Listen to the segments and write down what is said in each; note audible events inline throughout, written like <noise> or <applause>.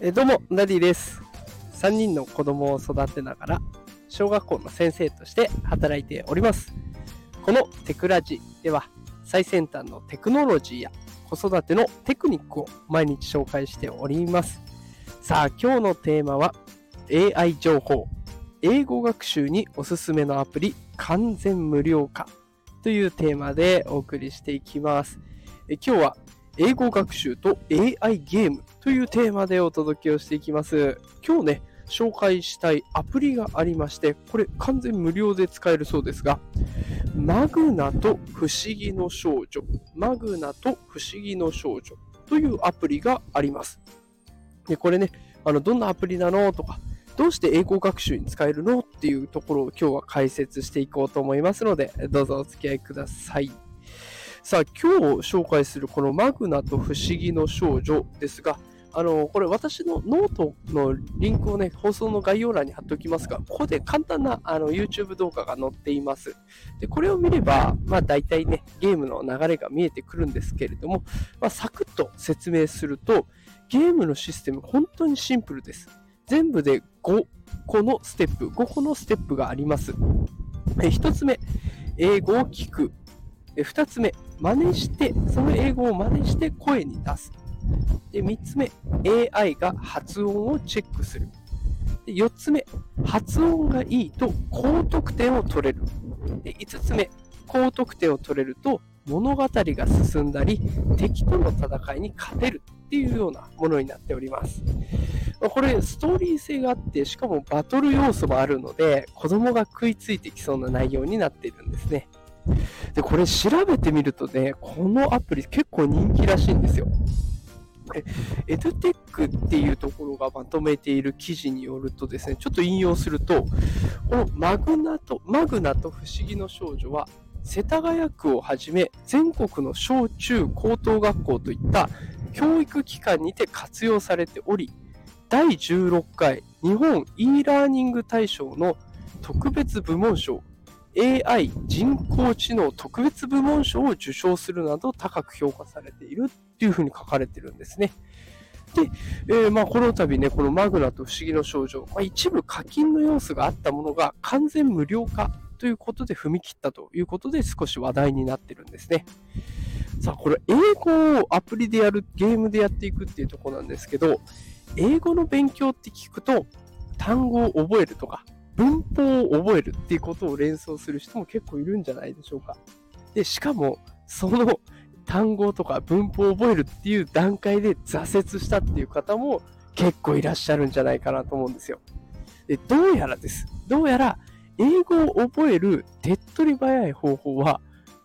えどうも、ダディです。3人の子供を育てながら、小学校の先生として働いております。このテクラジでは、最先端のテクノロジーや子育てのテクニックを毎日紹介しております。さあ、今日のテーマは、AI 情報、英語学習におすすめのアプリ、完全無料化というテーマでお送りしていきます。え今日は英語学習と AI ゲームというテーマでお届けをしていきます。今日ね、紹介したいアプリがありまして、これ完全無料で使えるそうですが、マグナと不思議の少女、マグナと不思議の少女というアプリがあります。で、これね、あの、どんなアプリなのとか、どうして英語学習に使えるのっていうところを今日は解説していこうと思いますので、どうぞお付き合いください。さあ、今日紹介するこのマグナと不思議の少女ですが、あの、これ私のノートのリンクをね、放送の概要欄に貼っておきますが、ここで簡単なあの YouTube 動画が載っています。で、これを見れば、まあ大体ね、ゲームの流れが見えてくるんですけれども、まあ、サクッと説明すると、ゲームのシステム本当にシンプルです。全部で5個のステップ、5個のステップがあります。え1つ目、英語を聞く。2つ目、真似して、その英語を真似して声に出す。で3つ目、AI が発音をチェックする。で4つ目、発音がいいと高得点を取れる。で5つ目、高得点を取れると物語が進んだり、敵との戦いに勝てるっていうようなものになっております。これ、ストーリー性があって、しかもバトル要素もあるので、子供が食いついてきそうな内容になっているんですね。で、これ調べてみるとね、このアプリ結構人気らしいんですよ。エドテックっていうところがまとめている記事によるとですね、ちょっと引用すると、このマグナと、マグナと不思議の少女は、世田谷区をはじめ全国の小中高等学校といった教育機関にて活用されており、第16回日本 e ラーニング大賞の特別部門賞 AI 人工知能特別部門賞を受賞するなど高く評価されているっていうふうに書かれてるんですね。で、えーまあ、この度ね、このマグナと不思議の少女、まあ、一部課金の要素があったものが完全無料化ということで踏み切ったということで少し話題になってるんですね。さあ、これ英語をアプリでやる、ゲームでやっていくっていうところなんですけど、英語の勉強って聞くと単語を覚えるとか文法を覚えるっていうことを連想する人も結構いるんじゃないでしょうか。で、しかもその単語とか <laughs> 文法を覚えるっていう段階で挫折したっていう方も結構いらっしゃるんじゃないかなと思うんですよ。で、どうやらです。どうやら英語を覚える手っ取り早い方法は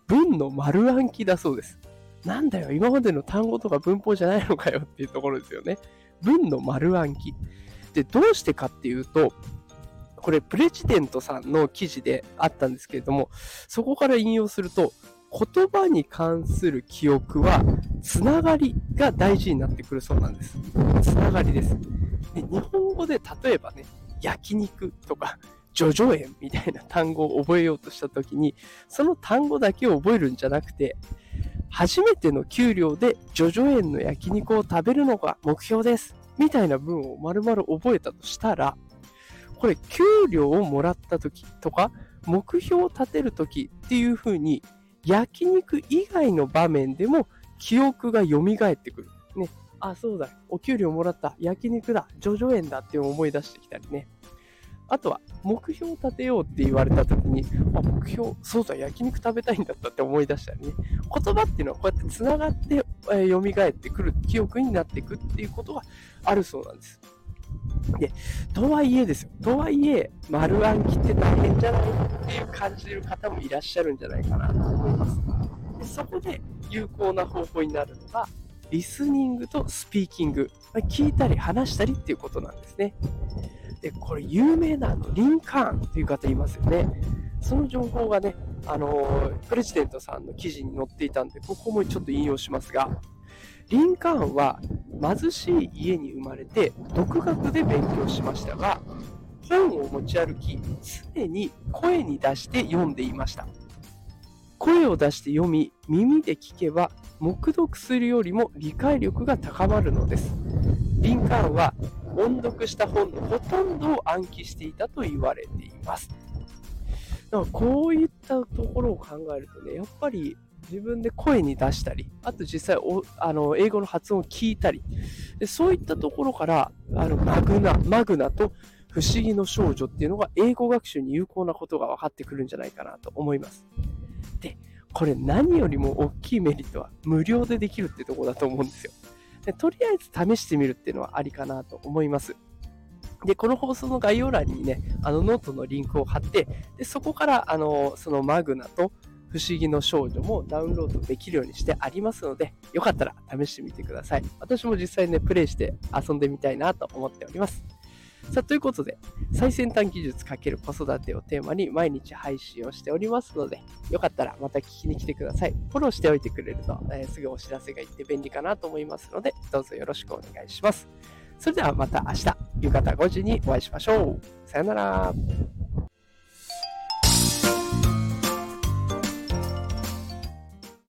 文の丸暗記だそうです。なんだよ、今までの単語とか文法じゃないのかよっていうところですよね。文の丸暗記。で、どうしてかっていうと、これプレジデントさんの記事であったんですけれども、そこから引用すると、言葉に関する記憶は、つながりが大事になってくるそうなんです。つながりです。で日本語で例えばね、焼肉とか、叙々苑みたいな単語を覚えようとしたときに、その単語だけを覚えるんじゃなくて、初めての給料で叙々苑の焼肉を食べるのが目標です。みたいな文を丸々覚えたとしたら、これ給料をもらった時とか、目標を立てる時っていう風に、焼肉以外の場面でも記憶が蘇ってくる。ね。あ、そうだ。お給料もらった。焼肉だ。叙々苑だって思い出してきたりね。あとは、目標を立てようって言われた時に、あ、目標、そうだ、焼肉食べたいんだったって思い出したりね。言葉っていうのはこうやって繋がって、えー、蘇ってくる、記憶になっていくっていうことがあるそうなんです。で、とはいえですよ。とはいえ、丸暗記って大変じゃないっていう感じる方もいらっしゃるんじゃないかなと思います。でそこで有効な方法になるのが、リスニングとスピーキング。聞いたり話したりっていうことなんですね。で、これ有名なあのリンカーンっていう方いますよね。その情報がね、あのプレジデントさんの記事に載っていたんで、ここもちょっと引用しますが、リンカーンは貧しい家に生まれて独学で勉強しましたが、本を持ち歩き、常に声に出して読んでいました。声を出して読み、耳で聞けば、黙読するよりも理解力が高まるのです。リンカーンは音読した本のほとんどを暗記していたと言われています。だからこういったところを考えるとね、やっぱり自分で声に出したり、あと実際おあの英語の発音を聞いたりで、そういったところからあのマグナ、マグナと不思議の少女っていうのが英語学習に有効なことが分かってくるんじゃないかなと思います。で、これ何よりも大きいメリットは無料でできるってとこだと思うんですよ。でとりあえず試してみるっていうのはありかなと思います。で、この放送の概要欄にね、あのノートのリンクを貼って、でそこからあのそのマグナと不思議の少女もダウンロードできるようにしてありますので、よかったら試してみてください。私も実際ね、プレイして遊んでみたいなと思っております。さあ、ということで、最先端技術×子育てをテーマに毎日配信をしておりますので、よかったらまた聞きに来てください。フォローしておいてくれると、えー、すぐお知らせがいって便利かなと思いますので、どうぞよろしくお願いします。それではまた明日、夕方5時にお会いしましょう。さよなら。